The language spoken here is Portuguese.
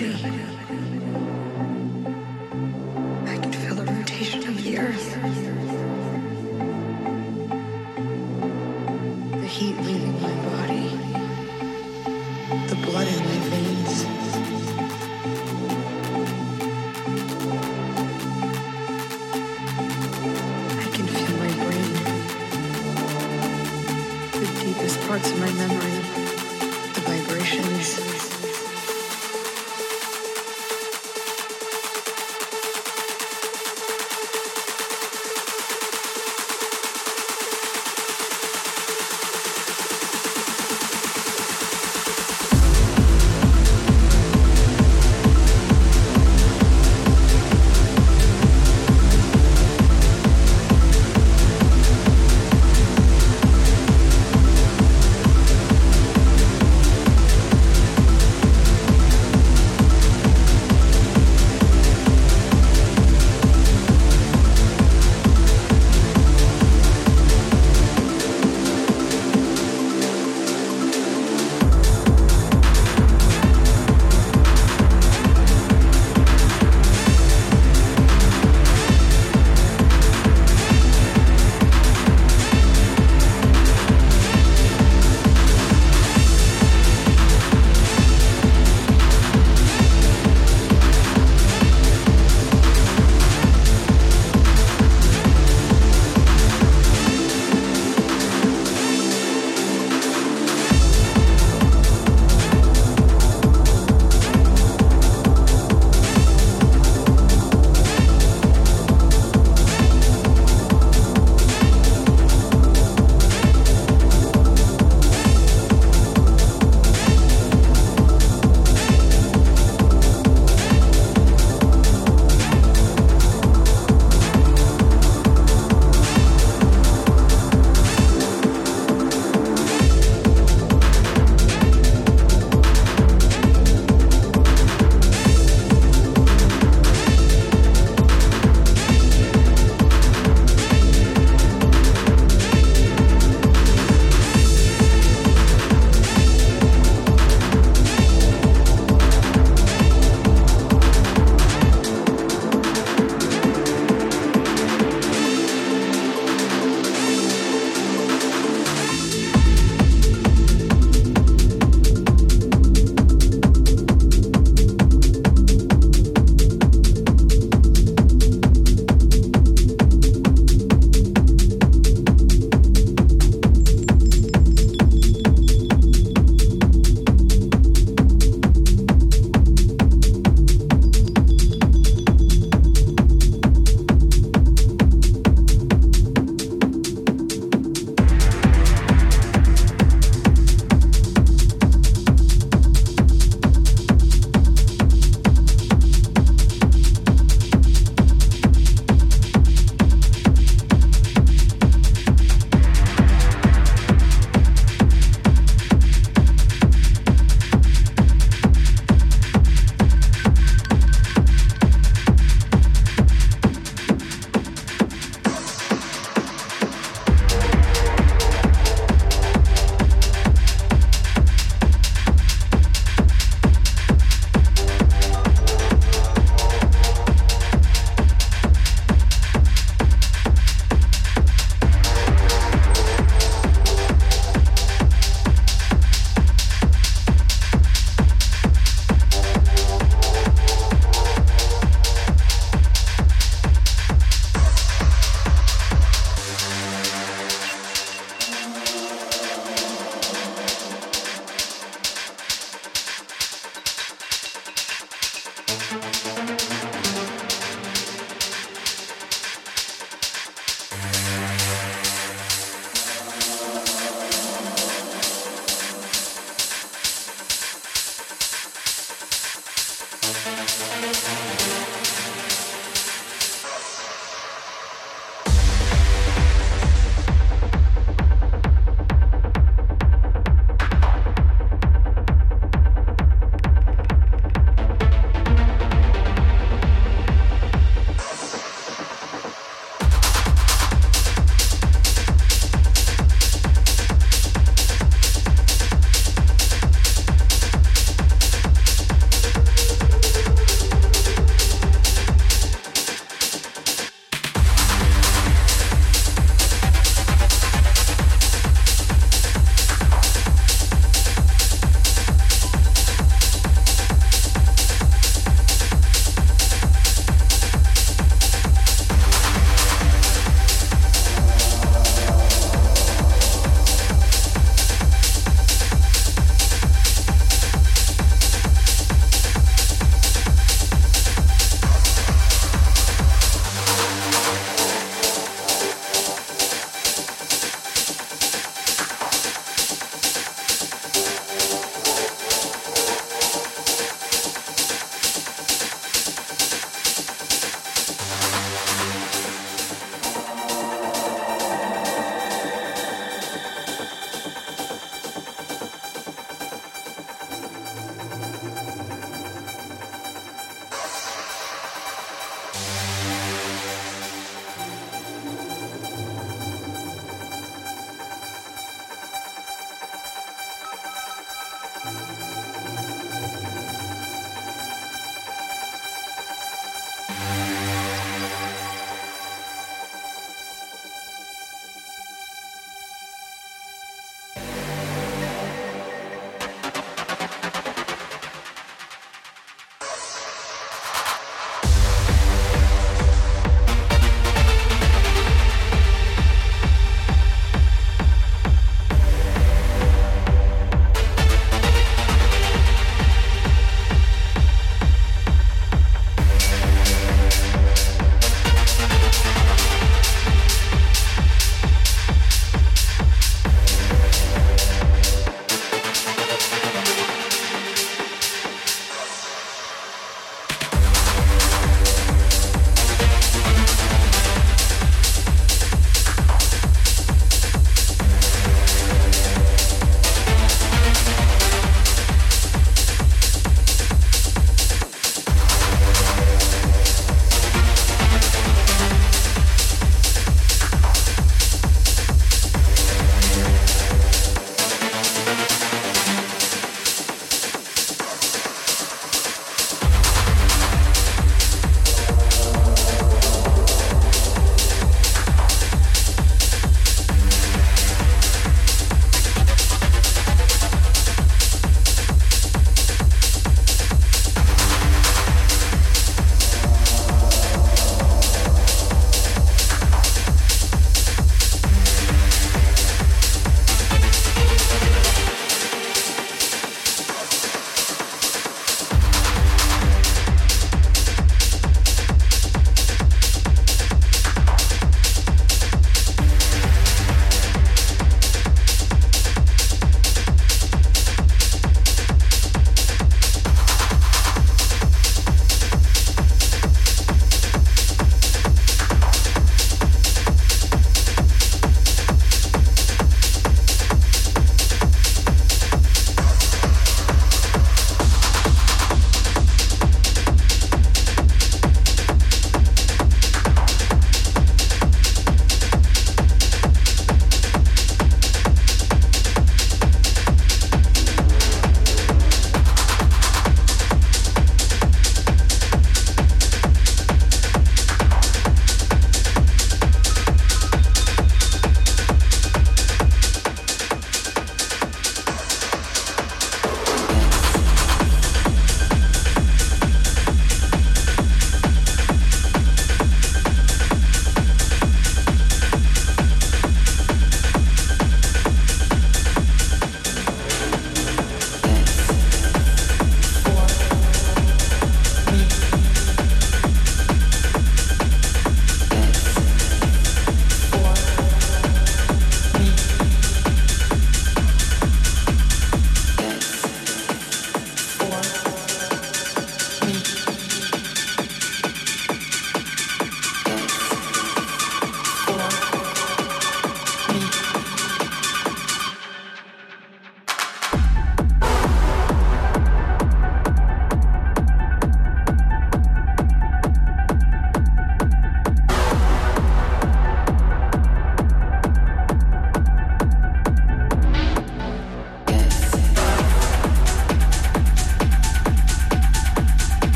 feel